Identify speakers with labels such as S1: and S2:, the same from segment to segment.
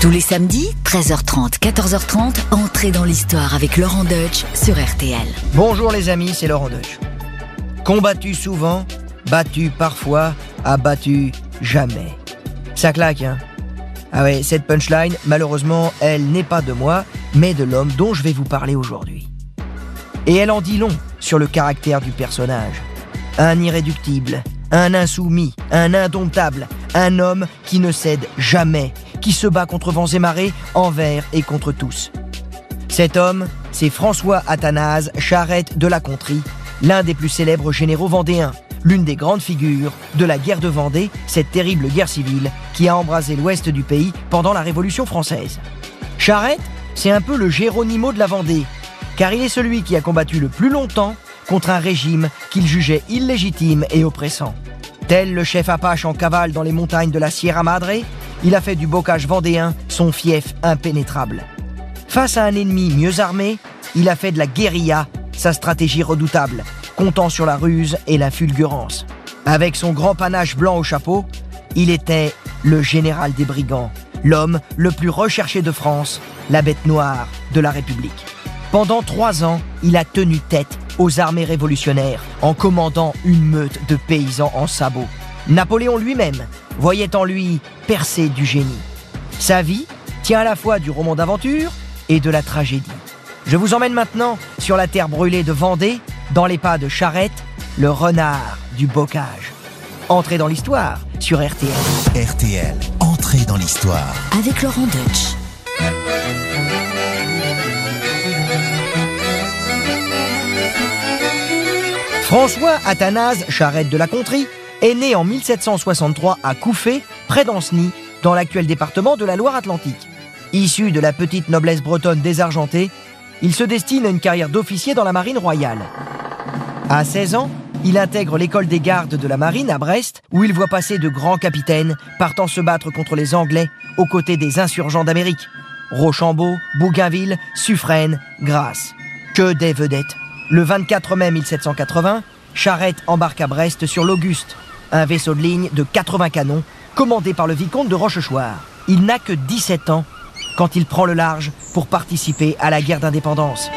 S1: Tous les samedis, 13h30, 14h30, entrez dans l'histoire avec Laurent Deutsch sur RTL.
S2: Bonjour les amis, c'est Laurent Deutsch. Combattu souvent, battu parfois, abattu jamais. Ça claque, hein Ah ouais, cette punchline, malheureusement, elle n'est pas de moi, mais de l'homme dont je vais vous parler aujourd'hui. Et elle en dit long sur le caractère du personnage. Un irréductible, un insoumis, un indomptable, un homme qui ne cède jamais, qui se bat contre vents et marées, envers et contre tous. Cet homme, c'est François Athanase Charette de la Contrie, l'un des plus célèbres généraux vendéens, l'une des grandes figures de la guerre de Vendée, cette terrible guerre civile qui a embrasé l'ouest du pays pendant la Révolution française. Charette, c'est un peu le Géronimo de la Vendée, car il est celui qui a combattu le plus longtemps contre un régime qu'il jugeait illégitime et oppressant. Tel le chef Apache en cavale dans les montagnes de la Sierra Madre, il a fait du bocage vendéen son fief impénétrable. Face à un ennemi mieux armé, il a fait de la guérilla sa stratégie redoutable, comptant sur la ruse et la fulgurance. Avec son grand panache blanc au chapeau, il était le général des brigands, l'homme le plus recherché de France, la bête noire de la République. Pendant trois ans, il a tenu tête aux armées révolutionnaires en commandant une meute de paysans en sabots. Napoléon lui-même voyait en lui percer du génie. Sa vie tient à la fois du roman d'aventure et de la tragédie. Je vous emmène maintenant sur la terre brûlée de Vendée, dans les pas de Charette, le renard du bocage. Entrez dans l'histoire sur RTL.
S3: RTL, entrée dans l'histoire.
S1: Avec Laurent Deutsch.
S2: François Athanase Charette de la Contrie est né en 1763 à Couffé, près d'Ancenis, dans l'actuel département de la Loire-Atlantique. Issu de la petite noblesse bretonne désargentée, il se destine à une carrière d'officier dans la marine royale. À 16 ans, il intègre l'école des gardes de la marine à Brest, où il voit passer de grands capitaines partant se battre contre les Anglais aux côtés des insurgents d'Amérique. Rochambeau, Bougainville, Suffren, Grasse. Que des vedettes. Le 24 mai 1780, Charette embarque à Brest sur l'Auguste, un vaisseau de ligne de 80 canons, commandé par le vicomte de Rochechouart. Il n'a que 17 ans quand il prend le large pour participer à la guerre d'indépendance.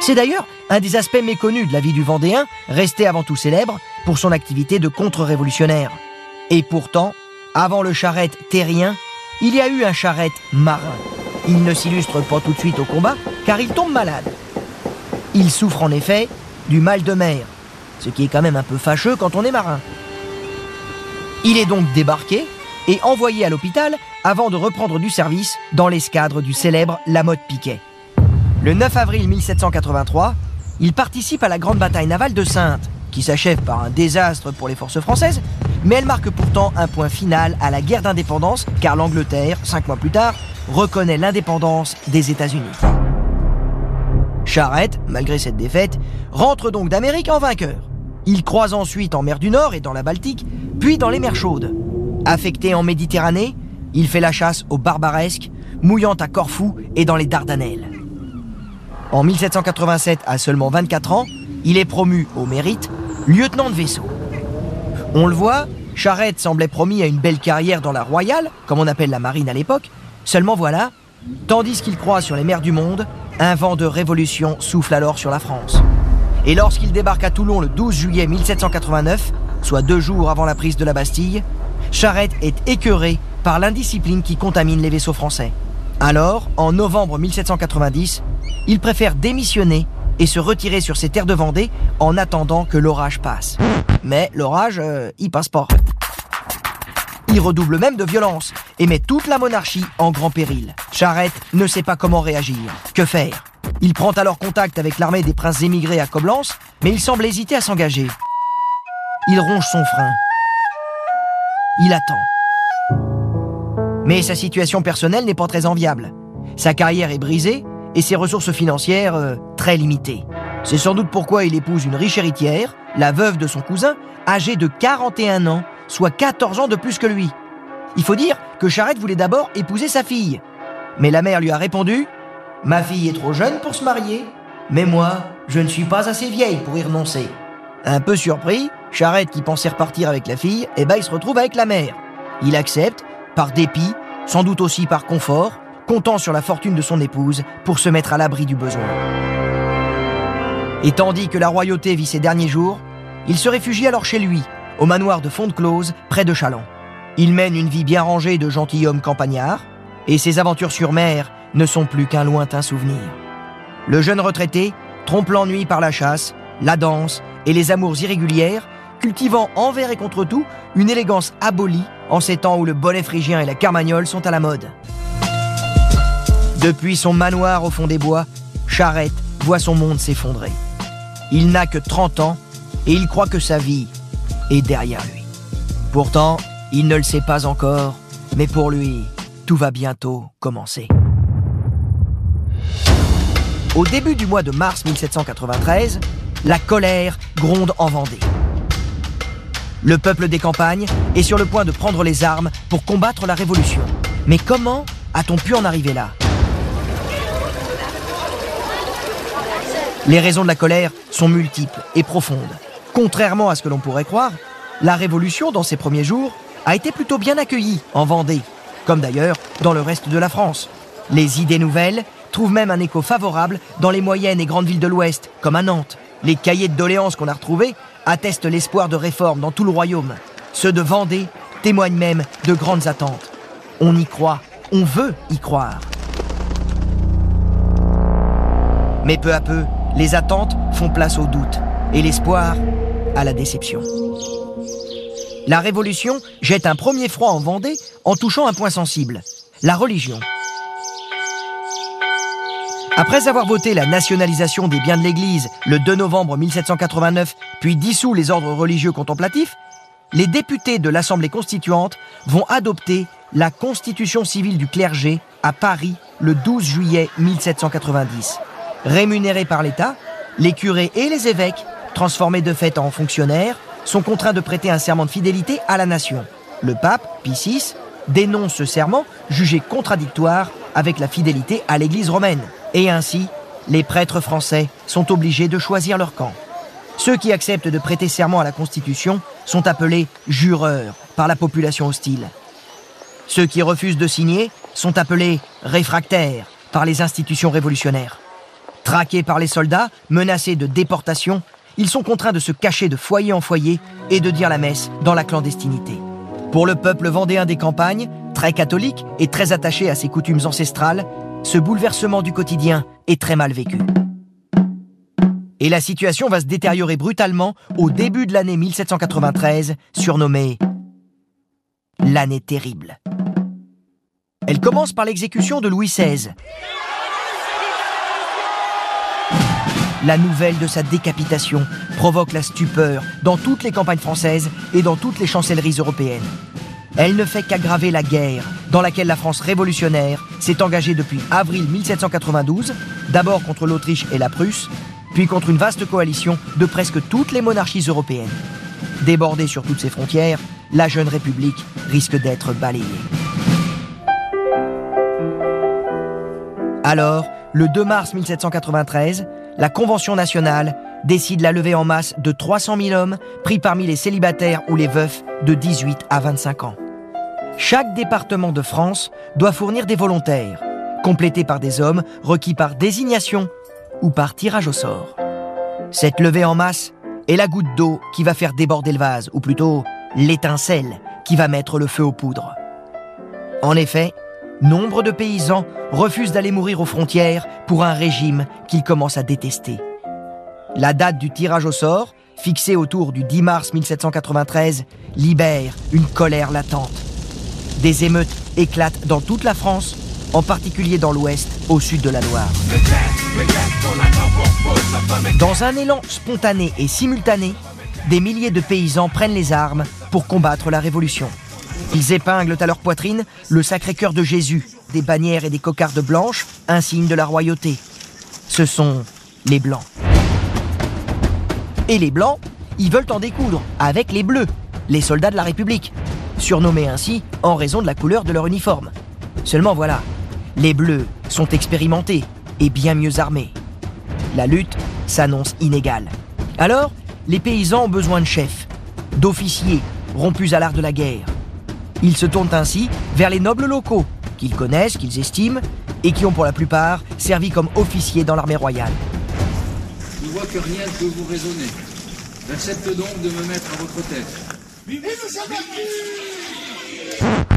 S2: C'est d'ailleurs un des aspects méconnus de la vie du Vendéen, resté avant tout célèbre pour son activité de contre-révolutionnaire. Et pourtant, avant le charrette terrien, il y a eu un charrette marin. Il ne s'illustre pas tout de suite au combat, car il tombe malade. Il souffre en effet du mal de mer, ce qui est quand même un peu fâcheux quand on est marin. Il est donc débarqué et envoyé à l'hôpital avant de reprendre du service dans l'escadre du célèbre Lamotte Piquet. Le 9 avril 1783, il participe à la grande bataille navale de Saintes, qui s'achève par un désastre pour les forces françaises, mais elle marque pourtant un point final à la guerre d'indépendance, car l'Angleterre, cinq mois plus tard, reconnaît l'indépendance des États-Unis. Charette, malgré cette défaite, rentre donc d'Amérique en vainqueur. Il croise ensuite en mer du Nord et dans la Baltique, puis dans les mers chaudes. Affecté en Méditerranée, il fait la chasse aux barbaresques, mouillant à Corfou et dans les Dardanelles. En 1787, à seulement 24 ans, il est promu au mérite lieutenant de vaisseau. On le voit, Charette semblait promis à une belle carrière dans la Royale, comme on appelle la marine à l'époque, seulement voilà, tandis qu'il croit sur les mers du monde, un vent de révolution souffle alors sur la France. Et lorsqu'il débarque à Toulon le 12 juillet 1789, soit deux jours avant la prise de la Bastille, Charette est écœuré par l'indiscipline qui contamine les vaisseaux français. Alors, en novembre 1790, il préfère démissionner et se retirer sur ses terres de Vendée en attendant que l'orage passe. Mais l'orage, euh, il passe pas. Il redouble même de violence et met toute la monarchie en grand péril. Charette ne sait pas comment réagir. Que faire? Il prend alors contact avec l'armée des princes émigrés à Coblence, mais il semble hésiter à s'engager. Il ronge son frein. Il attend. Mais sa situation personnelle n'est pas très enviable. Sa carrière est brisée et ses ressources financières euh, très limitées. C'est sans doute pourquoi il épouse une riche héritière, la veuve de son cousin, âgée de 41 ans, soit 14 ans de plus que lui. Il faut dire que Charette voulait d'abord épouser sa fille. Mais la mère lui a répondu Ma fille est trop jeune pour se marier, mais moi, je ne suis pas assez vieille pour y renoncer. Un peu surpris, Charette, qui pensait repartir avec la fille, eh ben, il se retrouve avec la mère. Il accepte, par dépit, sans doute aussi par confort, comptant sur la fortune de son épouse pour se mettre à l'abri du besoin. Et tandis que la royauté vit ses derniers jours, il se réfugie alors chez lui, au manoir de Fonte-Close, près de Chaland. Il mène une vie bien rangée de gentilhomme campagnard, et ses aventures sur mer ne sont plus qu'un lointain souvenir. Le jeune retraité trompe l'ennui par la chasse, la danse et les amours irrégulières, cultivant envers et contre tout une élégance abolie en ces temps où le bonnet phrygien et la carmagnole sont à la mode. Depuis son manoir au fond des bois, Charette voit son monde s'effondrer. Il n'a que 30 ans et il croit que sa vie est derrière lui. Pourtant, il ne le sait pas encore, mais pour lui, tout va bientôt commencer. Au début du mois de mars 1793, la colère gronde en Vendée. Le peuple des campagnes est sur le point de prendre les armes pour combattre la révolution. Mais comment a-t-on pu en arriver là? Les raisons de la colère sont multiples et profondes. Contrairement à ce que l'on pourrait croire, la révolution, dans ses premiers jours, a été plutôt bien accueillie en Vendée, comme d'ailleurs dans le reste de la France. Les idées nouvelles trouvent même un écho favorable dans les moyennes et grandes villes de l'Ouest, comme à Nantes. Les cahiers de doléances qu'on a retrouvés attestent l'espoir de réforme dans tout le royaume. Ceux de Vendée témoignent même de grandes attentes. On y croit, on veut y croire. Mais peu à peu, les attentes font place au doute et l'espoir à la déception. La Révolution jette un premier froid en Vendée en touchant un point sensible, la religion. Après avoir voté la nationalisation des biens de l'Église le 2 novembre 1789, puis dissous les ordres religieux contemplatifs, les députés de l'Assemblée constituante vont adopter la Constitution civile du clergé à Paris le 12 juillet 1790. Rémunérés par l'État, les curés et les évêques, transformés de fait en fonctionnaires, sont contraints de prêter un serment de fidélité à la nation. Le pape, Pie VI, dénonce ce serment, jugé contradictoire avec la fidélité à l'Église romaine. Et ainsi, les prêtres français sont obligés de choisir leur camp. Ceux qui acceptent de prêter serment à la Constitution sont appelés jureurs par la population hostile. Ceux qui refusent de signer sont appelés réfractaires par les institutions révolutionnaires. Traqués par les soldats, menacés de déportation, ils sont contraints de se cacher de foyer en foyer et de dire la messe dans la clandestinité. Pour le peuple vendéen des campagnes, très catholique et très attaché à ses coutumes ancestrales, ce bouleversement du quotidien est très mal vécu. Et la situation va se détériorer brutalement au début de l'année 1793, surnommée l'année terrible. Elle commence par l'exécution de Louis XVI, La nouvelle de sa décapitation provoque la stupeur dans toutes les campagnes françaises et dans toutes les chancelleries européennes. Elle ne fait qu'aggraver la guerre dans laquelle la France révolutionnaire s'est engagée depuis avril 1792, d'abord contre l'Autriche et la Prusse, puis contre une vaste coalition de presque toutes les monarchies européennes. Débordée sur toutes ses frontières, la jeune République risque d'être balayée. Alors, le 2 mars 1793, la Convention nationale décide la levée en masse de 300 000 hommes pris parmi les célibataires ou les veufs de 18 à 25 ans. Chaque département de France doit fournir des volontaires, complétés par des hommes requis par désignation ou par tirage au sort. Cette levée en masse est la goutte d'eau qui va faire déborder le vase, ou plutôt l'étincelle qui va mettre le feu aux poudres. En effet, nombre de paysans refusent d'aller mourir aux frontières pour un régime qu'ils commencent à détester. La date du tirage au sort, fixée autour du 10 mars 1793, libère une colère latente. Des émeutes éclatent dans toute la France, en particulier dans l'ouest, au sud de la Loire. Dans un élan spontané et simultané, des milliers de paysans prennent les armes pour combattre la révolution. Ils épinglent à leur poitrine le sacré cœur de Jésus, des bannières et des cocardes blanches, un signe de la royauté. Ce sont les Blancs. Et les Blancs, ils veulent en découdre avec les Bleus, les soldats de la République, surnommés ainsi en raison de la couleur de leur uniforme. Seulement voilà, les Bleus sont expérimentés et bien mieux armés. La lutte s'annonce inégale. Alors, les paysans ont besoin de chefs, d'officiers rompus à l'art de la guerre. Ils se tournent ainsi vers les nobles locaux, qu'ils connaissent, qu'ils estiment, et qui ont pour la plupart servi comme officiers dans l'armée royale.
S4: Je vois que rien ne peut vous raisonner. J'accepte donc de me mettre à votre tête.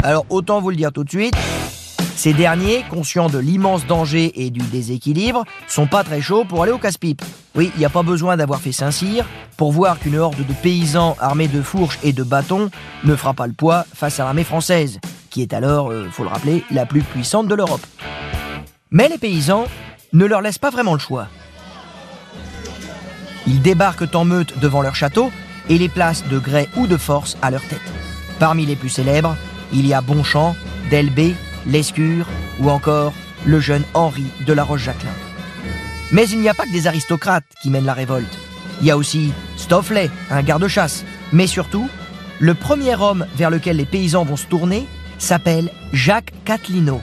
S2: Alors autant vous le dire tout de suite, ces derniers, conscients de l'immense danger et du déséquilibre, sont pas très chauds pour aller au casse-pipe. Oui, il n'y a pas besoin d'avoir fait Saint-Cyr pour voir qu'une horde de paysans armés de fourches et de bâtons ne fera pas le poids face à l'armée française, qui est alors, euh, faut le rappeler, la plus puissante de l'Europe. Mais les paysans ne leur laissent pas vraiment le choix. Ils débarquent en meute devant leur château et les placent de gré ou de force à leur tête. Parmi les plus célèbres, il y a Bonchamp, Delbé, Lescure ou encore le jeune Henri de la Roche-Jacquelin. Mais il n'y a pas que des aristocrates qui mènent la révolte. Il y a aussi Stofflet, un garde-chasse. Mais surtout, le premier homme vers lequel les paysans vont se tourner s'appelle Jacques Catlino.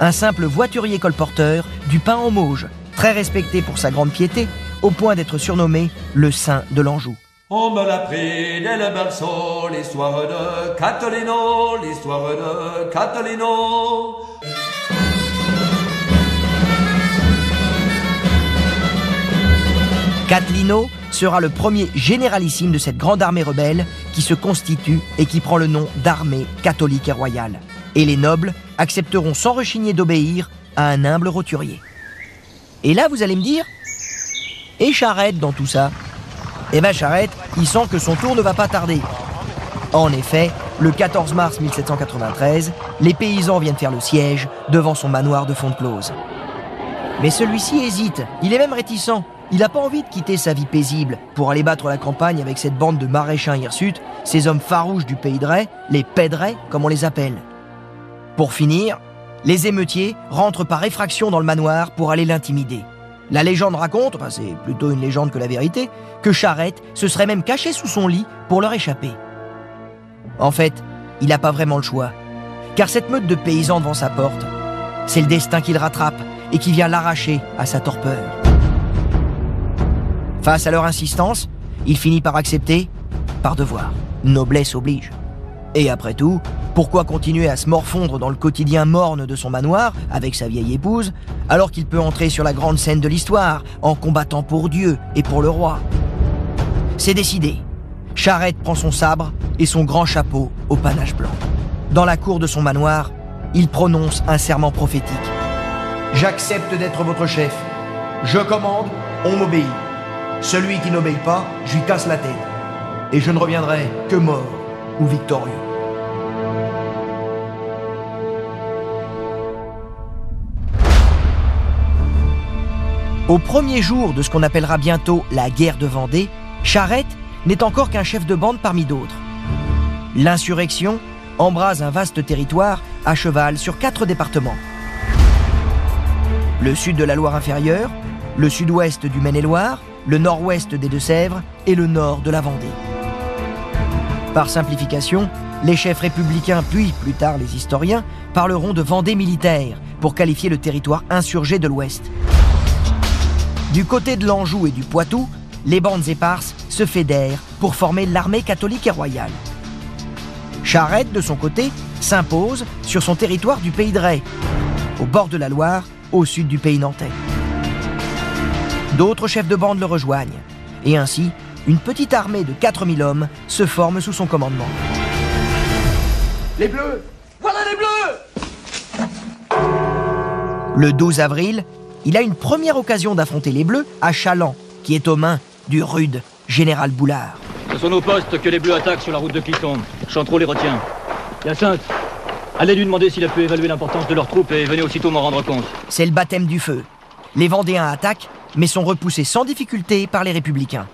S2: Un simple voiturier colporteur du pain en Mauge, très respecté pour sa grande piété, au point d'être surnommé le Saint de l'Anjou.
S5: On me l'a pris dès le berceau, l'histoire de Catalino, l'histoire de Catalino.
S2: Catlino sera le premier généralissime de cette grande armée rebelle qui se constitue et qui prend le nom d'armée catholique et royale. Et les nobles accepteront sans rechigner d'obéir à un humble roturier. Et là, vous allez me dire, et Charette dans tout ça Eh ben Charette, il sent que son tour ne va pas tarder. En effet, le 14 mars 1793, les paysans viennent faire le siège devant son manoir de Fontclose. Mais celui-ci hésite, il est même réticent. Il n'a pas envie de quitter sa vie paisible pour aller battre la campagne avec cette bande de maréchins hirsutes, ces hommes farouches du pays de Ray, les Pédrais comme on les appelle. Pour finir, les émeutiers rentrent par effraction dans le manoir pour aller l'intimider. La légende raconte, enfin c'est plutôt une légende que la vérité, que Charette se serait même caché sous son lit pour leur échapper. En fait, il n'a pas vraiment le choix, car cette meute de paysans devant sa porte, c'est le destin qui le rattrape et qui vient l'arracher à sa torpeur. Face à leur insistance, il finit par accepter, par devoir. Noblesse oblige. Et après tout, pourquoi continuer à se morfondre dans le quotidien morne de son manoir avec sa vieille épouse, alors qu'il peut entrer sur la grande scène de l'histoire en combattant pour Dieu et pour le roi? C'est décidé. Charette prend son sabre et son grand chapeau au panache blanc. Dans la cour de son manoir, il prononce un serment prophétique. J'accepte d'être votre chef. Je commande, on m'obéit. Celui qui n'obéit pas, je lui casse la tête. Et je ne reviendrai que mort ou victorieux. Au premier jour de ce qu'on appellera bientôt la guerre de Vendée, Charette n'est encore qu'un chef de bande parmi d'autres. L'insurrection embrase un vaste territoire à cheval sur quatre départements. Le sud de la Loire inférieure, le sud-ouest du Maine-et-Loire, le nord-ouest des Deux-Sèvres et le nord de la Vendée. Par simplification, les chefs républicains puis plus tard les historiens parleront de Vendée militaire pour qualifier le territoire insurgé de l'ouest. Du côté de l'Anjou et du Poitou, les bandes éparses se fédèrent pour former l'armée catholique et royale. Charette, de son côté, s'impose sur son territoire du pays de Ray, au bord de la Loire, au sud du pays nantais. D'autres chefs de bande le rejoignent, et ainsi, une petite armée de 4000 hommes se forme sous son commandement.
S5: Les bleus Voilà les bleus
S2: Le 12 avril, il a une première occasion d'affronter les Bleus à Chaland, qui est aux mains du rude général Boulard.
S6: Ce sont nos postes que les Bleus attaquent sur la route de Cliton. Chantreau les retient. Hyacinthe, allez lui demander s'il a pu évaluer l'importance de leurs troupes et venez aussitôt m'en rendre compte.
S2: C'est le baptême du feu. Les Vendéens attaquent, mais sont repoussés sans difficulté par les Républicains.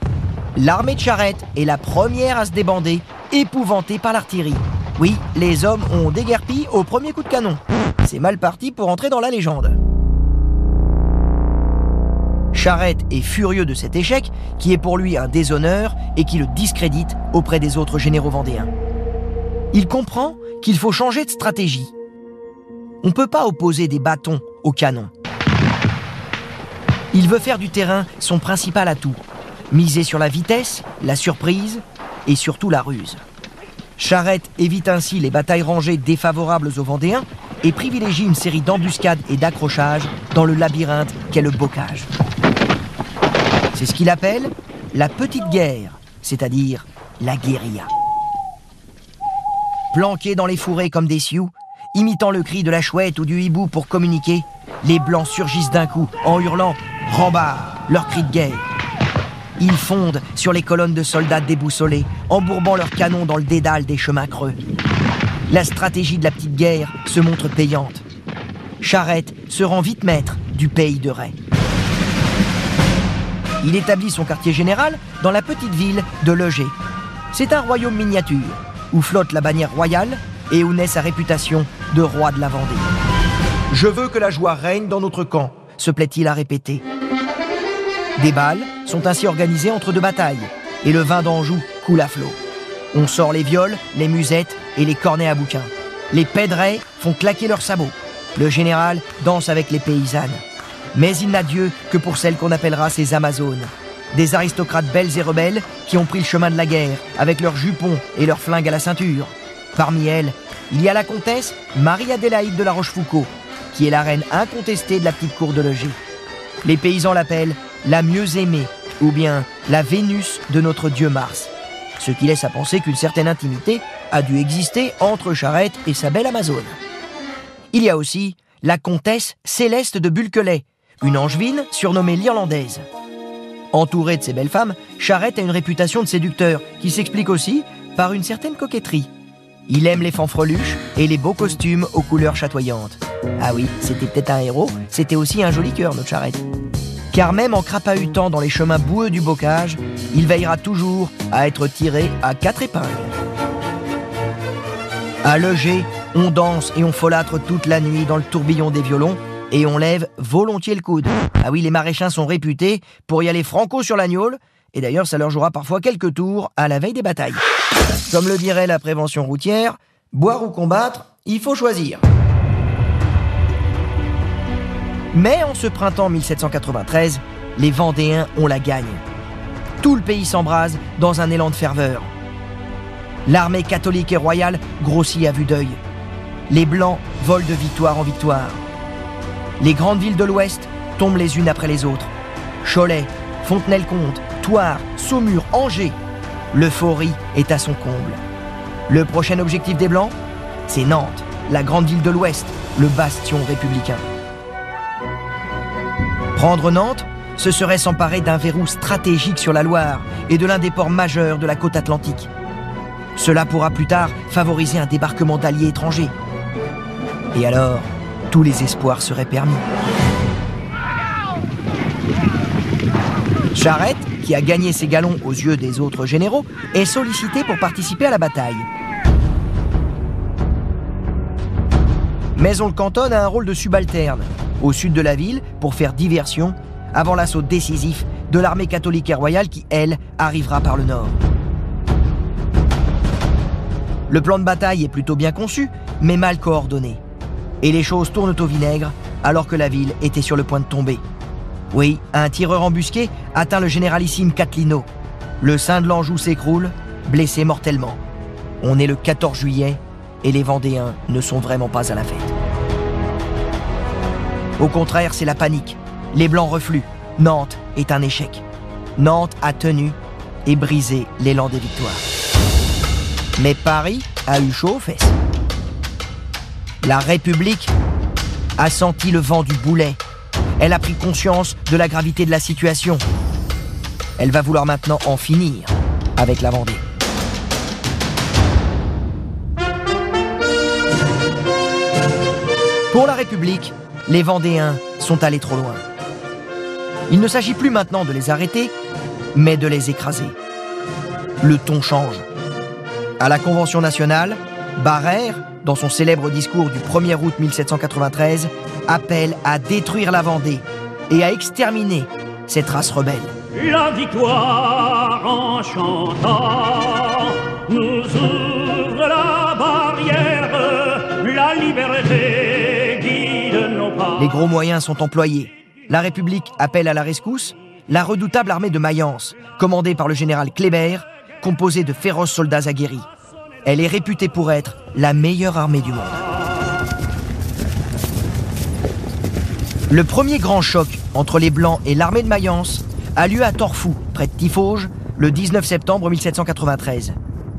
S2: L'armée de Charette est la première à se débander, épouvantée par l'artillerie. Oui, les hommes ont déguerpi au premier coup de canon. C'est mal parti pour entrer dans la légende. Charette est furieux de cet échec, qui est pour lui un déshonneur et qui le discrédite auprès des autres généraux vendéens. Il comprend qu'il faut changer de stratégie. On ne peut pas opposer des bâtons aux canons. Il veut faire du terrain son principal atout, miser sur la vitesse, la surprise et surtout la ruse. Charette évite ainsi les batailles rangées défavorables aux Vendéens et privilégie une série d'embuscades et d'accrochages dans le labyrinthe qu'est le bocage. C'est ce qu'il appelle la petite guerre, c'est-à-dire la guérilla. Planqués dans les fourrés comme des sioux, imitant le cri de la chouette ou du hibou pour communiquer, les blancs surgissent d'un coup en hurlant Rambard, leur cri de guerre. Ils fondent sur les colonnes de soldats déboussolés, embourbant leurs canons dans le dédale des chemins creux. La stratégie de la petite guerre se montre payante. Charette se rend vite maître du pays de Ray. Il établit son quartier général dans la petite ville de Leger. C'est un royaume miniature où flotte la bannière royale et où naît sa réputation de roi de la Vendée. Je veux que la joie règne dans notre camp, se plaît-il à répéter. Des balles sont ainsi organisées entre deux batailles, et le vin d'Anjou coule à flot. On sort les viols, les musettes et les cornets à bouquin. Les pèderets font claquer leurs sabots. Le général danse avec les paysannes. Mais il n'a Dieu que pour celles qu'on appellera ses Amazones. Des aristocrates belles et rebelles qui ont pris le chemin de la guerre avec leurs jupons et leurs flingues à la ceinture. Parmi elles, il y a la comtesse Marie-Adélaïde de la Rochefoucauld, qui est la reine incontestée de la petite cour de logis. Les paysans l'appellent la mieux aimée, ou bien la Vénus de notre dieu Mars. Ce qui laisse à penser qu'une certaine intimité a dû exister entre Charette et sa belle Amazone. Il y a aussi la comtesse Céleste de Bulquelet, une angevine surnommée l'Irlandaise. Entourée de ces belles femmes, Charette a une réputation de séducteur qui s'explique aussi par une certaine coquetterie. Il aime les fanfreluches et les beaux costumes aux couleurs chatoyantes. Ah oui, c'était peut-être un héros, c'était aussi un joli cœur, notre Charette. Car même en crapahutant dans les chemins boueux du bocage, il veillera toujours à être tiré à quatre épingles. À Leger, on danse et on folâtre toute la nuit dans le tourbillon des violons et on lève volontiers le coude. Ah oui, les maréchins sont réputés pour y aller franco sur l'agnole, et d'ailleurs ça leur jouera parfois quelques tours à la veille des batailles. Comme le dirait la prévention routière, boire ou combattre, il faut choisir. Mais en ce printemps 1793, les Vendéens ont la gagne. Tout le pays s'embrase dans un élan de ferveur. L'armée catholique et royale grossit à vue d'œil. Les Blancs volent de victoire en victoire. Les grandes villes de l'Ouest tombent les unes après les autres. Cholet, Fontenay-le-Comte, Thouars, Saumur, Angers. L'euphorie est à son comble. Le prochain objectif des Blancs, c'est Nantes, la grande ville de l'Ouest, le bastion républicain. Prendre Nantes, ce serait s'emparer d'un verrou stratégique sur la Loire et de l'un des ports majeurs de la côte atlantique. Cela pourra plus tard favoriser un débarquement d'alliés étrangers. Et alors, tous les espoirs seraient permis. Charette, qui a gagné ses galons aux yeux des autres généraux, est sollicité pour participer à la bataille. Mais on le cantonne à un rôle de subalterne, au sud de la ville, pour faire diversion, avant l'assaut décisif de l'armée catholique et royale qui, elle, arrivera par le nord. Le plan de bataille est plutôt bien conçu, mais mal coordonné. Et les choses tournent au vinaigre alors que la ville était sur le point de tomber. Oui, un tireur embusqué atteint le généralissime Catlino. Le sein de l'Anjou s'écroule, blessé mortellement. On est le 14 juillet et les Vendéens ne sont vraiment pas à la fête. Au contraire, c'est la panique. Les Blancs refluent. Nantes est un échec. Nantes a tenu et brisé l'élan des victoires. Mais Paris a eu chaud aux fesses. La République a senti le vent du boulet. Elle a pris conscience de la gravité de la situation. Elle va vouloir maintenant en finir avec la Vendée. Pour la République, les Vendéens sont allés trop loin. Il ne s'agit plus maintenant de les arrêter, mais de les écraser. Le ton change. À la Convention nationale, Barrère, dans son célèbre discours du 1er août 1793, appelle à détruire la Vendée et à exterminer cette race rebelle.
S7: La victoire en chantant nous ouvre la barrière, la liberté guide nos pas.
S2: Les gros moyens sont employés. La République appelle à la rescousse la redoutable armée de Mayence, commandée par le général Kléber, composée de féroces soldats aguerris. Elle est réputée pour être la meilleure armée du monde. Le premier grand choc entre les Blancs et l'armée de Mayence a lieu à Torfou, près de Tifauge, le 19 septembre 1793.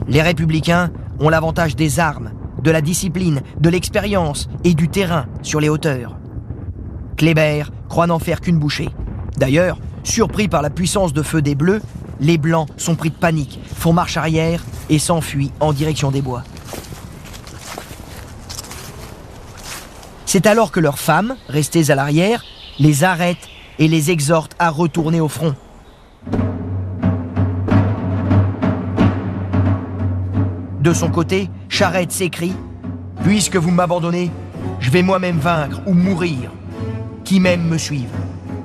S2: Les républicains ont l'avantage des armes, de la discipline, de l'expérience et du terrain sur les hauteurs. Kléber croit n'en faire qu'une bouchée. D'ailleurs, surpris par la puissance de feu des Bleus, les Blancs sont pris de panique, font marche arrière et s'enfuient en direction des bois. C'est alors que leurs femmes, restées à l'arrière, les arrêtent et les exhortent à retourner au front. De son côté, Charette s'écrie Puisque vous m'abandonnez, je vais moi-même vaincre ou mourir. Qui m'aime me suive.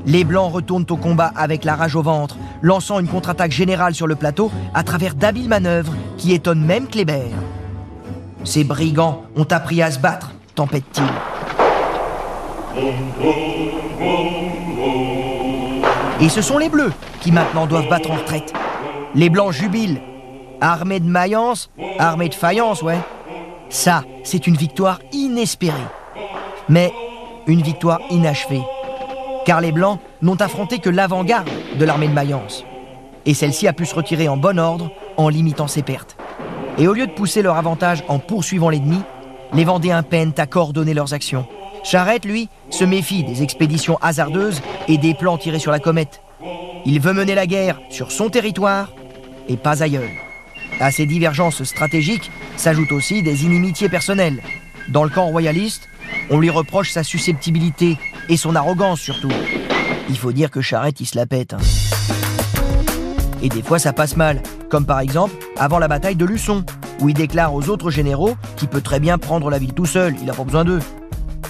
S2: Les Blancs retournent au combat avec la rage au ventre, lançant une contre-attaque générale sur le plateau à travers d'habiles manœuvres qui étonnent même Kléber. Ces brigands ont appris à se battre, tempête-t-il. Et ce sont les Bleus qui maintenant doivent battre en retraite. Les Blancs jubilent. Armée de Mayence, armée de faïence, ouais. Ça, c'est une victoire inespérée. Mais une victoire inachevée. Car les Blancs n'ont affronté que l'avant-garde de l'armée de Mayence. Et celle-ci a pu se retirer en bon ordre en limitant ses pertes. Et au lieu de pousser leur avantage en poursuivant l'ennemi, les Vendéens peinent à coordonner leurs actions. Charette, lui, se méfie des expéditions hasardeuses et des plans tirés sur la comète. Il veut mener la guerre sur son territoire et pas ailleurs. À ces divergences stratégiques s'ajoutent aussi des inimitiés personnelles. Dans le camp royaliste, on lui reproche sa susceptibilité et son arrogance surtout. Il faut dire que Charette, il se la pète. hein. Et des fois, ça passe mal, comme par exemple avant la bataille de Luçon, où il déclare aux autres généraux qu'il peut très bien prendre la ville tout seul, il n'a pas besoin d'eux.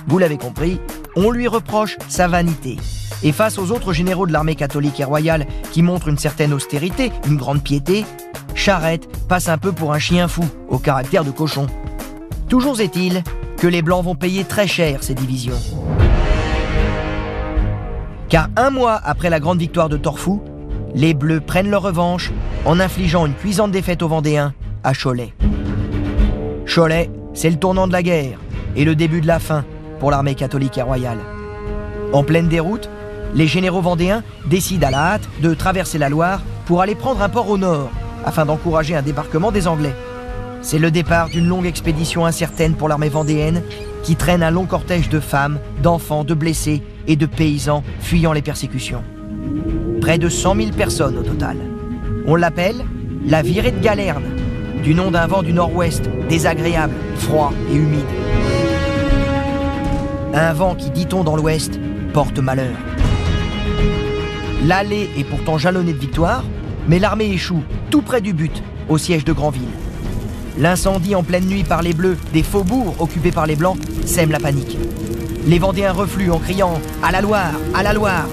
S2: Vous l'avez compris, on lui reproche sa vanité. Et face aux autres généraux de l'armée catholique et royale qui montrent une certaine austérité, une grande piété, Charette passe un peu pour un chien fou, au caractère de cochon. Toujours est-il que les Blancs vont payer très cher ces divisions. Car un mois après la grande victoire de Torfou, les Bleus prennent leur revanche en infligeant une cuisante défaite aux Vendéens à Cholet. Cholet, c'est le tournant de la guerre et le début de la fin pour l'armée catholique et royale. En pleine déroute, les généraux vendéens décident à la hâte de traverser la Loire pour aller prendre un port au nord afin d'encourager un débarquement des Anglais. C'est le départ d'une longue expédition incertaine pour l'armée vendéenne qui traîne un long cortège de femmes, d'enfants, de blessés et de paysans fuyant les persécutions. Près de 100 000 personnes au total. On l'appelle la virée de Galerne, du nom d'un vent du nord-ouest, désagréable, froid et humide. Un vent qui, dit-on dans l'ouest, porte malheur. L'allée est pourtant jalonnée de victoires, mais l'armée échoue tout près du but, au siège de Granville. L'incendie en pleine nuit par les Bleus des faubourgs occupés par les Blancs sème la panique. Les Vendéens refluent en criant À la Loire À la Loire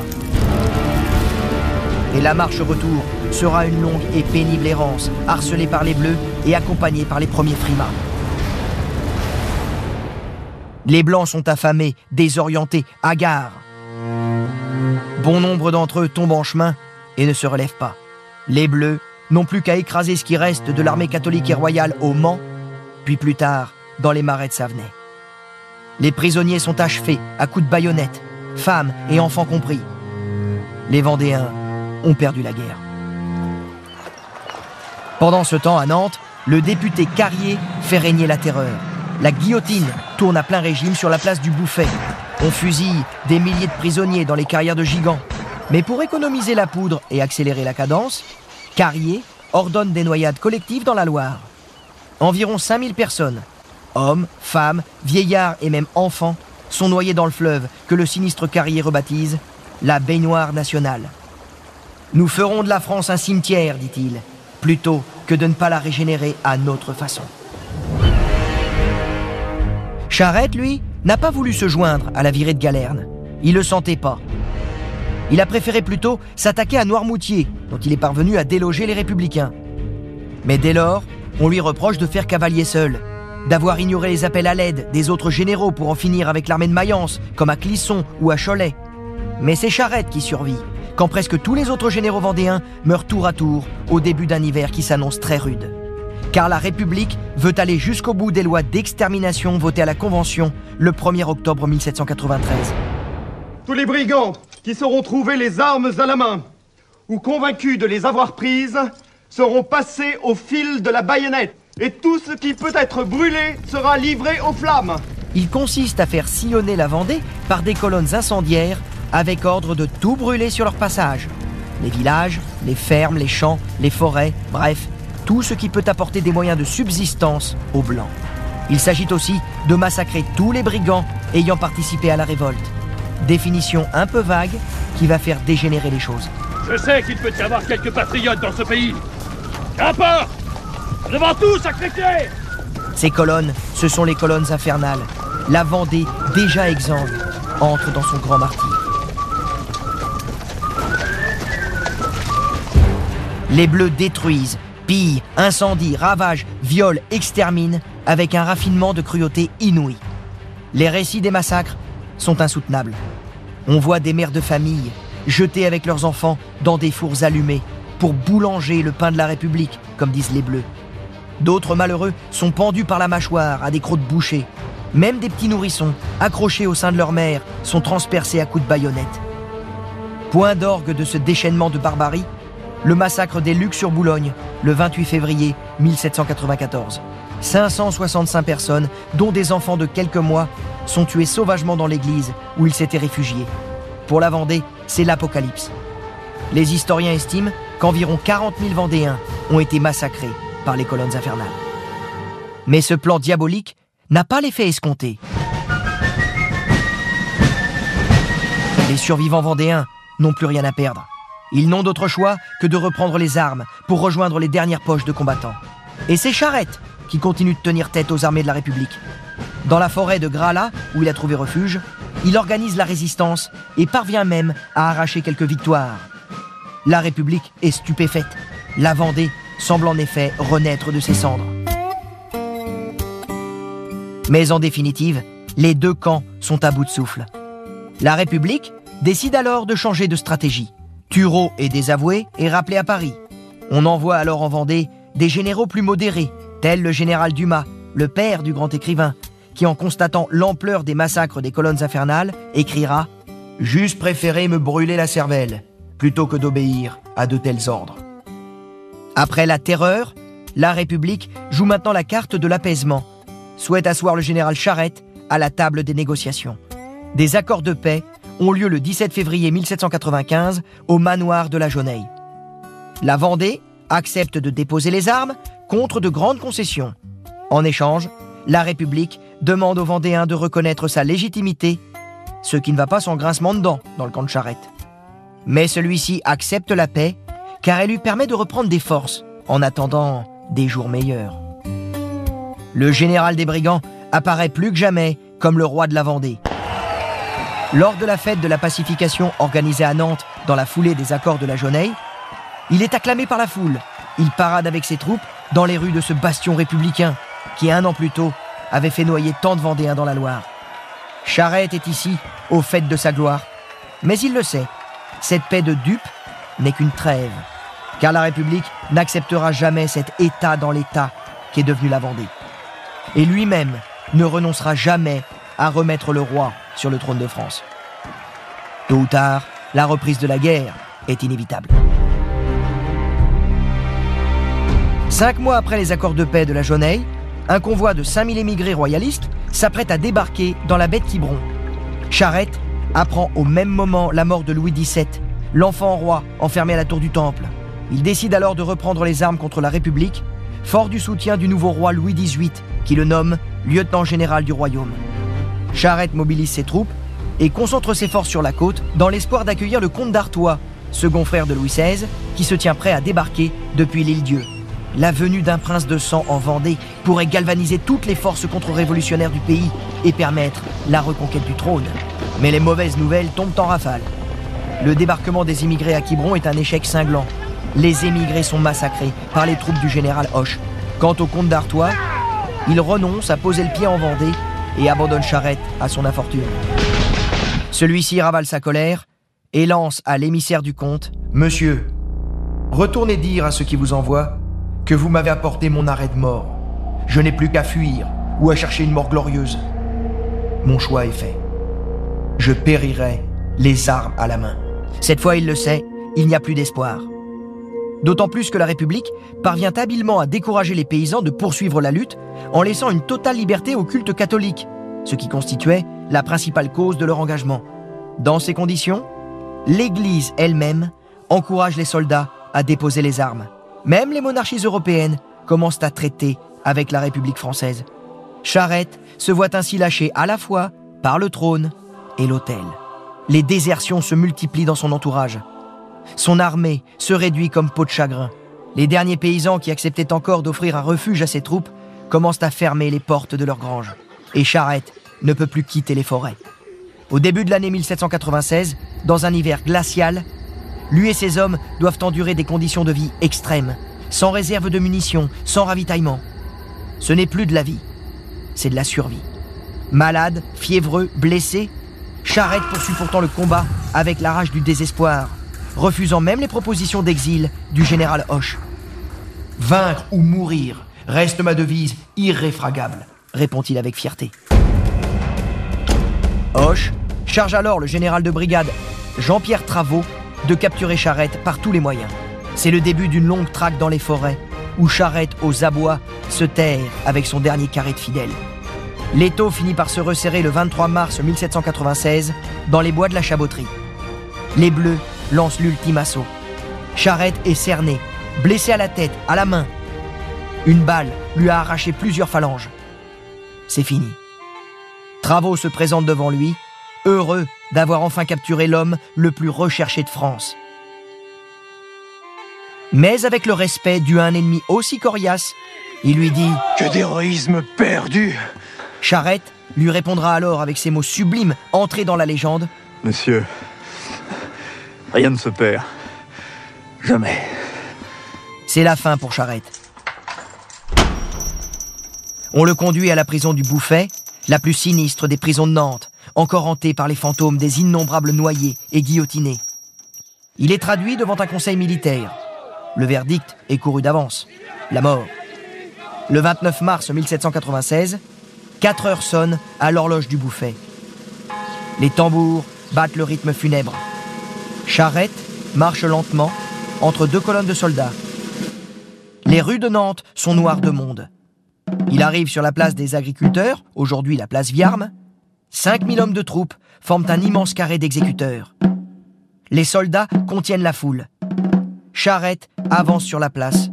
S2: Et la marche retour sera une longue et pénible errance, harcelée par les Bleus et accompagnée par les premiers frimas. Les Blancs sont affamés, désorientés, hagards. Bon nombre d'entre eux tombent en chemin et ne se relèvent pas. Les Bleus n'ont plus qu'à écraser ce qui reste de l'armée catholique et royale au Mans, puis plus tard dans les marais de Savenay. Les prisonniers sont achevés à coups de baïonnettes, femmes et enfants compris. Les Vendéens ont perdu la guerre. Pendant ce temps, à Nantes, le député Carrier fait régner la terreur. La guillotine tourne à plein régime sur la place du Bouffet. On fusille des milliers de prisonniers dans les carrières de gigants. Mais pour économiser la poudre et accélérer la cadence, Carrier ordonne des noyades collectives dans la Loire. Environ 5000 personnes, hommes, femmes, vieillards et même enfants, sont noyés dans le fleuve que le sinistre Carrier rebaptise la baignoire nationale. Nous ferons de la France un cimetière, dit-il, plutôt que de ne pas la régénérer à notre façon. Charette, lui, n'a pas voulu se joindre à la virée de Galerne. Il le sentait pas. Il a préféré plutôt s'attaquer à Noirmoutier, dont il est parvenu à déloger les républicains. Mais dès lors, on lui reproche de faire cavalier seul, d'avoir ignoré les appels à l'aide des autres généraux pour en finir avec l'armée de Mayence, comme à Clisson ou à Cholet. Mais c'est Charette qui survit, quand presque tous les autres généraux vendéens meurent tour à tour au début d'un hiver qui s'annonce très rude. Car la République veut aller jusqu'au bout des lois d'extermination votées à la Convention le 1er octobre 1793.
S8: Tous les brigands qui sauront trouver les armes à la main ou convaincus de les avoir prises seront passés au fil de la baïonnette. Et tout ce qui peut être brûlé sera livré aux flammes.
S2: Il consiste à faire sillonner la Vendée par des colonnes incendiaires avec ordre de tout brûler sur leur passage. Les villages, les fermes, les champs, les forêts, bref, tout ce qui peut apporter des moyens de subsistance aux Blancs. Il s'agit aussi de massacrer tous les brigands ayant participé à la révolte. Définition un peu vague qui va faire dégénérer les choses.
S7: Je sais qu'il peut y avoir quelques patriotes dans ce pays. Qu'importe Devant tout, sacrifier
S2: Ces colonnes, ce sont les colonnes infernales. La Vendée, déjà exsangue, entre dans son grand martyr. Les Bleus détruisent, pillent, incendient, ravagent, violent, exterminent avec un raffinement de cruauté inouï. Les récits des massacres sont insoutenables. On voit des mères de famille jeter avec leurs enfants dans des fours allumés pour boulanger le pain de la République, comme disent les Bleus. D'autres malheureux sont pendus par la mâchoire à des crocs de boucher. Même des petits nourrissons, accrochés au sein de leur mère, sont transpercés à coups de baïonnette. Point d'orgue de ce déchaînement de barbarie, le massacre des Lucs sur Boulogne, le 28 février 1794. 565 personnes, dont des enfants de quelques mois, sont tués sauvagement dans l'église où ils s'étaient réfugiés. Pour la Vendée, c'est l'apocalypse. Les historiens estiment qu'environ 40 000 Vendéens ont été massacrés par les colonnes infernales. Mais ce plan diabolique n'a pas l'effet escompté. Les survivants vendéens n'ont plus rien à perdre. Ils n'ont d'autre choix que de reprendre les armes pour rejoindre les dernières poches de combattants. Et c'est Charette qui continue de tenir tête aux armées de la République. Dans la forêt de Grala, où il a trouvé refuge, il organise la résistance et parvient même à arracher quelques victoires. La République est stupéfaite. La Vendée semble en effet renaître de ses cendres. Mais en définitive, les deux camps sont à bout de souffle. La République décide alors de changer de stratégie. Thureau est désavoué et rappelé à Paris. On envoie alors en Vendée des généraux plus modérés, tels le général Dumas, le père du grand écrivain, qui en constatant l'ampleur des massacres des colonnes infernales, écrira ⁇ J'eusse préféré me brûler la cervelle, plutôt que d'obéir à de tels ordres. Après la terreur, la République joue maintenant la carte de l'apaisement, souhaite asseoir le général Charette à la table des négociations. Des accords de paix ont lieu le 17 février 1795 au manoir de la Jauneille. La Vendée accepte de déposer les armes contre de grandes concessions. En échange, la République demande aux Vendéens de reconnaître sa légitimité, ce qui ne va pas sans grincement de dents dans le camp de Charette. Mais celui-ci accepte la paix car elle lui permet de reprendre des forces en attendant des jours meilleurs. Le général des brigands apparaît plus que jamais comme le roi de la Vendée. Lors de la fête de la pacification organisée à Nantes dans la foulée des accords de la Jauneille, il est acclamé par la foule. Il parade avec ses troupes dans les rues de ce bastion républicain qui, un an plus tôt, avait fait noyer tant de Vendéens dans la Loire. Charette est ici, au fait de sa gloire. Mais il le sait, cette paix de dupe n'est qu'une trêve, car la République n'acceptera jamais cet État dans l'État qui est devenu la Vendée. Et lui-même ne renoncera jamais à remettre le roi sur le trône de France. Tôt ou tard, la reprise de la guerre est inévitable. Cinq mois après les accords de paix de la Jauneille, un convoi de 5000 émigrés royalistes s'apprête à débarquer dans la baie de Quiberon. Charette apprend au même moment la mort de Louis XVII, l'enfant roi enfermé à la tour du Temple. Il décide alors de reprendre les armes contre la République, fort du soutien du nouveau roi Louis XVIII, qui le nomme lieutenant général du royaume. Charette mobilise ses troupes et concentre ses forces sur la côte dans l'espoir d'accueillir le comte d'Artois, second frère de Louis XVI, qui se tient prêt à débarquer depuis l'île Dieu. La venue d'un prince de sang en Vendée pourrait galvaniser toutes les forces contre-révolutionnaires du pays et permettre la reconquête du trône. Mais les mauvaises nouvelles tombent en rafale. Le débarquement des immigrés à Quiberon est un échec cinglant. Les émigrés sont massacrés par les troupes du général Hoche. Quant au comte d'Artois, il renonce à poser le pied en Vendée et abandonne Charette à son infortune. Celui-ci ravale sa colère et lance à l'émissaire du comte Monsieur, retournez dire à ceux qui vous envoient que vous m'avez apporté mon arrêt de mort. Je n'ai plus qu'à fuir ou à chercher une mort glorieuse. Mon choix est fait. Je périrai les armes à la main. Cette fois, il le sait, il n'y a plus d'espoir. D'autant plus que la République parvient habilement à décourager les paysans de poursuivre la lutte en laissant une totale liberté au culte catholique, ce qui constituait la principale cause de leur engagement. Dans ces conditions, l'Église elle-même encourage les soldats à déposer les armes. Même les monarchies européennes commencent à traiter avec la République française. Charette se voit ainsi lâché à la fois par le trône et l'autel. Les désertions se multiplient dans son entourage. Son armée se réduit comme peau de chagrin. Les derniers paysans qui acceptaient encore d'offrir un refuge à ses troupes commencent à fermer les portes de leurs granges. Et Charette ne peut plus quitter les forêts. Au début de l'année 1796, dans un hiver glacial, lui et ses hommes doivent endurer des conditions de vie extrêmes, sans réserve de munitions, sans ravitaillement. Ce n'est plus de la vie, c'est de la survie. Malade, fiévreux, blessé, Charette poursuit pourtant le combat avec la rage du désespoir, refusant même les propositions d'exil du général Hoche. Vaincre ou mourir reste ma devise irréfragable, répond-il avec fierté. Hoche charge alors le général de brigade Jean-Pierre Travaux de capturer Charette par tous les moyens. C'est le début d'une longue traque dans les forêts où Charette aux abois se terre avec son dernier carré de fidèles. L'étau finit par se resserrer le 23 mars 1796 dans les bois de la Chaboterie. Les Bleus lancent l'ultime assaut. Charette est cerné, blessé à la tête, à la main. Une balle lui a arraché plusieurs phalanges. C'est fini. Travaux se présente devant lui, heureux d'avoir enfin capturé l'homme le plus recherché de France. Mais avec le respect dû à un ennemi aussi coriace, il lui dit
S9: Que d'héroïsme perdu
S2: Charette lui répondra alors avec ces mots sublimes entrés dans la légende
S9: Monsieur, rien ne se perd. Jamais.
S2: C'est la fin pour Charette. On le conduit à la prison du Bouffet, la plus sinistre des prisons de Nantes, encore hantée par les fantômes des innombrables noyés et guillotinés. Il est traduit devant un conseil militaire. Le verdict est couru d'avance. La mort. Le 29 mars 1796, 4 heures sonnent à l'horloge du Bouffet. Les tambours battent le rythme funèbre. Charrette marche lentement entre deux colonnes de soldats. Les rues de Nantes sont noires de monde. Il arrive sur la place des agriculteurs, aujourd'hui la place Viarme. 5000 hommes de troupes forment un immense carré d'exécuteurs. Les soldats contiennent la foule. Charrette avance sur la place.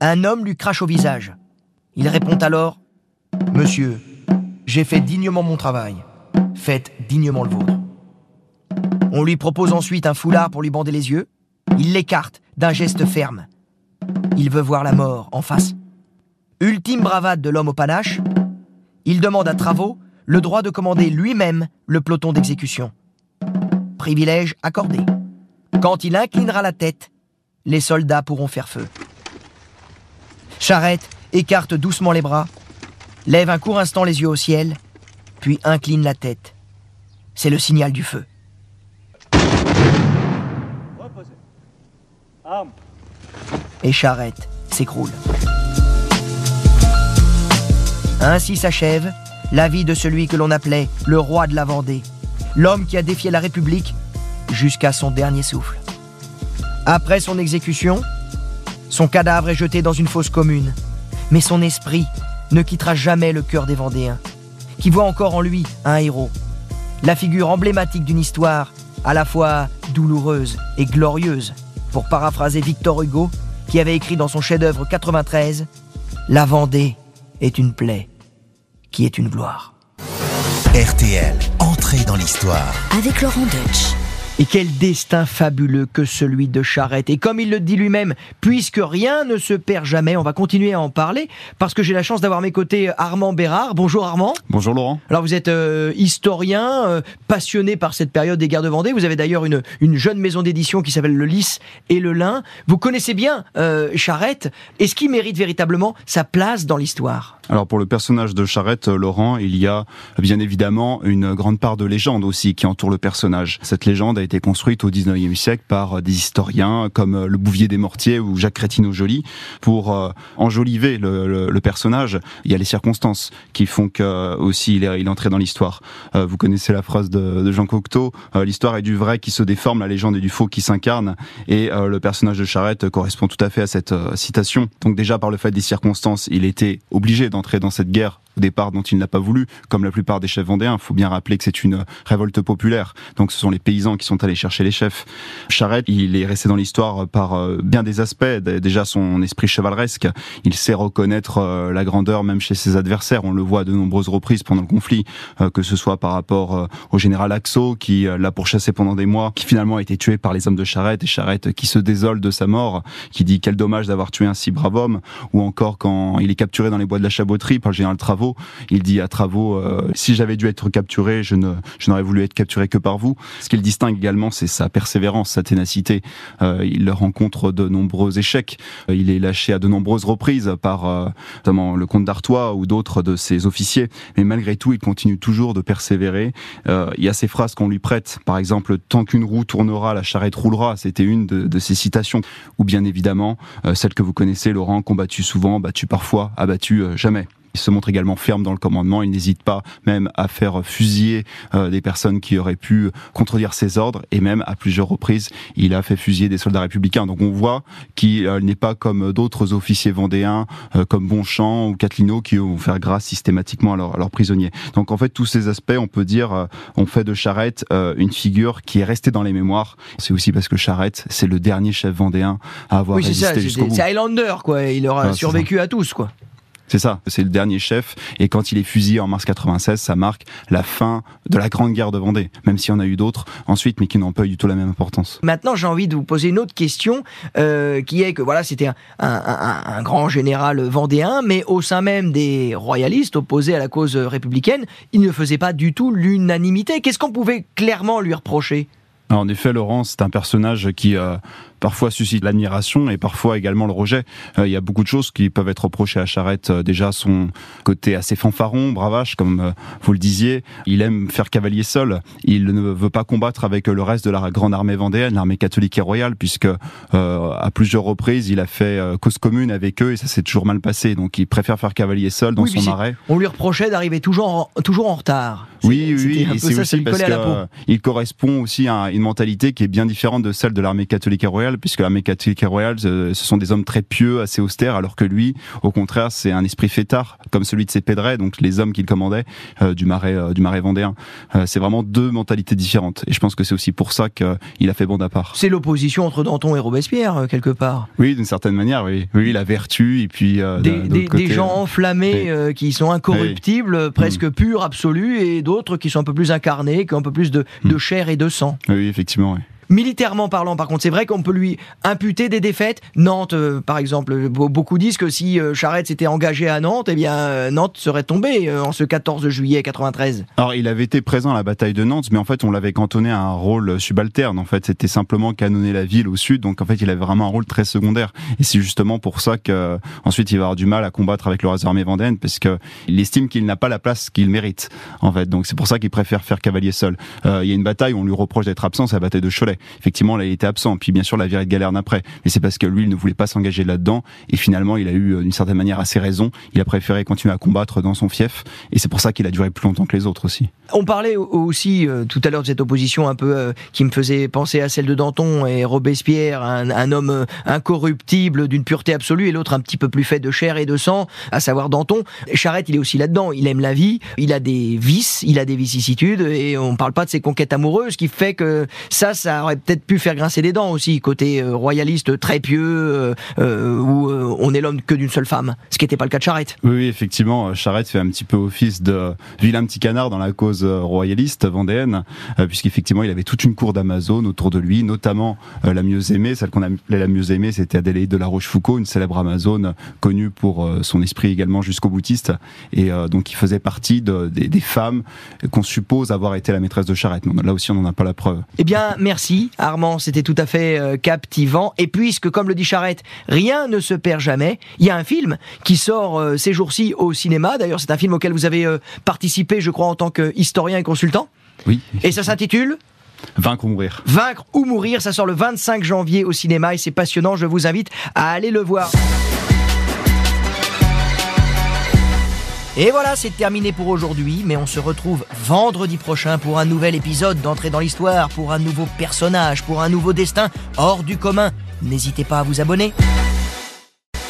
S2: Un homme lui crache au visage. Il répond alors Monsieur, j'ai fait dignement mon travail. Faites dignement le vôtre. On lui propose ensuite un foulard pour lui bander les yeux. Il l'écarte d'un geste ferme. Il veut voir la mort en face. Ultime bravade de l'homme au panache, il demande à Travaux le droit de commander lui-même le peloton d'exécution. Privilège accordé. Quand il inclinera la tête, les soldats pourront faire feu. Charrette écarte doucement les bras, lève un court instant les yeux au ciel, puis incline la tête. C'est le signal du feu. Et Charrette s'écroule. Ainsi s'achève la vie de celui que l'on appelait le roi de la Vendée, l'homme qui a défié la République jusqu'à son dernier souffle. Après son exécution, son cadavre est jeté dans une fosse commune, mais son esprit ne quittera jamais le cœur des Vendéens, qui voient encore en lui un héros, la figure emblématique d'une histoire à la fois douloureuse et glorieuse, pour paraphraser Victor Hugo, qui avait écrit dans son chef-d'œuvre 93 La Vendée est une plaie qui est une gloire.
S3: RTL, entrée dans l'histoire.
S1: Avec Laurent Deutsch.
S2: Et quel destin fabuleux que celui de Charette. Et comme il le dit lui-même, puisque rien ne se perd jamais, on va continuer à en parler, parce que j'ai la chance d'avoir à mes côtés Armand Bérard. Bonjour Armand.
S10: Bonjour Laurent.
S2: Alors vous êtes euh, historien, euh, passionné par cette période des guerres de Vendée. Vous avez d'ailleurs une, une jeune maison d'édition qui s'appelle Le Lys et le Lin. Vous connaissez bien euh, Charette. Est-ce qu'il mérite véritablement sa place dans l'histoire?
S10: Alors pour le personnage de Charette, Laurent, il y a bien évidemment une grande part de légende aussi qui entoure le personnage. Cette légende a été construite au 19e siècle par des historiens comme le Bouvier des Mortiers ou Jacques Crétineau-Joly pour enjoliver le, personnage. Il y a les circonstances qui font que aussi il est, il est entré dans l'histoire. vous connaissez la phrase de Jean Cocteau l'histoire est du vrai qui se déforme, la légende est du faux qui s'incarne, et le personnage de Charette correspond tout à fait à cette citation. Donc déjà par le fait des circonstances, il était obligé d'entrer dans cette guerre au départ dont il n'a pas voulu, comme la plupart des chefs vendéens. Il faut bien rappeler que c'est une révolte populaire. Donc ce sont les paysans qui sont allés chercher les chefs. Charette, il est resté dans l'histoire par euh, bien des aspects. Déjà son esprit chevaleresque. Il sait reconnaître euh, la grandeur même chez ses adversaires. On le voit à de nombreuses reprises pendant le conflit, euh, que ce soit par rapport au général Axo qui l'a pourchassé pendant des mois, qui finalement a été tué par les hommes de Charette et Charette qui se désole de sa mort, qui dit quel dommage d'avoir tué un si brave homme, ou encore quand il est capturé dans les bois de la Chaboterie par le général Travaux il dit à Travaux, euh, si j'avais dû être capturé, je n'aurais voulu être capturé que par vous. Ce qu'il distingue également, c'est sa persévérance, sa ténacité. Euh, il rencontre de nombreux échecs. Euh, il est lâché à de nombreuses reprises par notamment le comte d'Artois ou d'autres de ses officiers. Mais malgré tout, il continue toujours de persévérer. il y a ces phrases qu'on lui prête, par exemple, tant qu'une roue tournera, la charrette roulera. C'était une de, de ses citations. Ou bien évidemment, celle que vous connaissez, Laurent, combattu souvent, battu parfois, abattu jamais. Il se montre également ferme dans le commandement. Il n'hésite pas même à faire fusiller euh, des personnes qui auraient pu contredire ses ordres. Et même à plusieurs reprises, il a fait fusiller des soldats républicains. Donc on voit qu'il euh, n'est pas comme d'autres officiers vendéens, euh, comme Bonchamp ou Catlino, qui vont faire grâce systématiquement à, leurs prisonniers. Donc en fait, tous ces aspects, on peut dire, on fait de Charette une figure qui est restée dans les mémoires. C'est aussi parce que Charette, c'est le dernier chef vendéen à avoir oui, résisté jusqu'au bout.
S2: C'est Highlander, quoi. Il aura survécu à tous, quoi.
S10: C'est ça, c'est le dernier chef. Et quand il est fusillé en mars 96, ça marque la fin de la Grande Guerre de Vendée, même s'il y en a eu d'autres ensuite, mais qui n'ont pas eu du tout la même importance.
S2: Maintenant, j'ai envie de vous poser une autre question, euh, qui est que voilà, c'était un, grand général vendéen, mais au sein même des royalistes opposés à la cause républicaine, il ne faisait pas du tout l'unanimité. Qu'est-ce qu'on pouvait clairement lui reprocher?
S10: En effet, Laurent, c'est un personnage qui euh, parfois suscite l'admiration et parfois également le rejet. Euh, il y a beaucoup de choses qui peuvent être reprochées à Charette. Euh, déjà son côté assez fanfaron, bravache, comme euh, vous le disiez. Il aime faire cavalier seul. Il ne veut pas combattre avec le reste de la grande armée vendéenne, l'armée catholique et royale, puisque à plusieurs reprises il a fait cause commune avec eux et ça s'est toujours mal passé. Donc il préfère faire cavalier seul dans son marais.
S2: On lui reprochait d'arriver toujours en, toujours en retard.
S10: Oui, oui, c'est aussi parce qu'il correspond aussi à une mentalité qui est bien différente de celle de l'armée catholique et royale puisque l'armée catholique et royale, ce sont des hommes très pieux, assez austères, alors que lui, au contraire, c'est un esprit fêtard, comme celui de ses pédrets, donc les hommes qu'il commandait euh, du marais, euh, du marais vendéen. Euh, c'est vraiment deux mentalités différentes, et je pense que c'est aussi pour ça qu'il a fait bande à part.
S2: C'est l'opposition entre Danton et Robespierre quelque part.
S10: Oui, d'une certaine manière, oui. Oui, la vertu et puis
S2: des, des, gens enflammés qui sont incorruptibles, presque mm. purs, absolus, et d'autres qui sont un peu plus incarnés, qui ont un peu plus de, de mm. chair et de sang.
S10: Oui, effectivement. Oui.
S2: Militairement parlant, par contre, c'est vrai qu'on peut lui imputer des défaites. Nantes, euh, par exemple, beaucoup disent que si euh, Charette s'était engagé à Nantes, eh bien euh, Nantes serait tombée en ce 14 juillet 93.
S10: Alors, il avait été présent à la bataille de Nantes, mais en fait, on l'avait cantonné à un rôle subalterne. En fait, c'était simplement canonner la ville au sud, donc en fait, il avait vraiment un rôle très secondaire. Et c'est justement pour ça que ensuite, il va avoir du mal à combattre avec le armée vendéenne, parce que il estime qu'il n'a pas la place qu'il mérite. En fait, donc c'est pour ça qu'il préfère faire cavalier seul. Il y a une bataille où on lui reproche d'être absent, c'est la bataille de Cholet effectivement, là, il était absent. Puis bien sûr, la virée de Galerne après. Mais c'est parce que lui, il ne voulait pas s'engager là-dedans. Et finalement, il a eu, euh, d'une certaine manière, assez raison. Il a préféré continuer à combattre dans son fief. Et c'est pour ça qu'il a duré plus longtemps que les autres aussi.
S2: On parlait aussi euh, tout à l'heure de cette opposition un peu euh, qui me faisait penser à celle de Danton et Robespierre, un, homme incorruptible d'une pureté absolue et l'autre un petit peu plus fait de chair et de sang, à savoir Danton. Charette, il est aussi là-dedans. Il aime la vie, il a des vices, il a des vicissitudes et on parle pas de ses conquêtes amoureuses, qui fait que ça, ça aurait peut-être pu faire grincer des dents aussi, côté euh, royaliste très pieux, euh, euh, où on est l'homme que d'une seule femme, ce qui n'était pas le cas de Charette.
S10: Oui, effectivement, Charette fait un petit peu office de vilain petit canard dans la cause royaliste vendéenne, puisqu'effectivement il avait toute une cour d'Amazon autour de lui, notamment la mieux aimée, celle qu'on appelait la mieux aimée, c'était Adélaïde de la Rochefoucauld, une célèbre Amazone connue pour son esprit également jusqu'au boutiste, et donc il faisait partie de, des, femmes qu'on suppose avoir été la maîtresse de Charette. là aussi, on n'en a pas la preuve.
S2: Eh bien, merci Armand, c'était tout à fait euh, captivant. Et puisque, comme le dit Charette, rien ne se perd jamais, il y a un film qui sort euh, ces jours-ci au cinéma. D'ailleurs, c'est un film auquel vous avez euh, participé, je crois, en tant qu'historien et consultant.
S10: Oui.
S2: Et ça s'intitule
S10: Vaincre ou mourir.
S2: Vaincre ou mourir, ça sort le 25 janvier au cinéma et c'est passionnant, je vous invite à aller le voir. Et voilà, c'est terminé pour aujourd'hui, mais on se retrouve vendredi prochain pour un nouvel épisode d'entrée dans l'histoire, pour un nouveau personnage, pour un nouveau destin hors du commun. N'hésitez pas à vous abonner.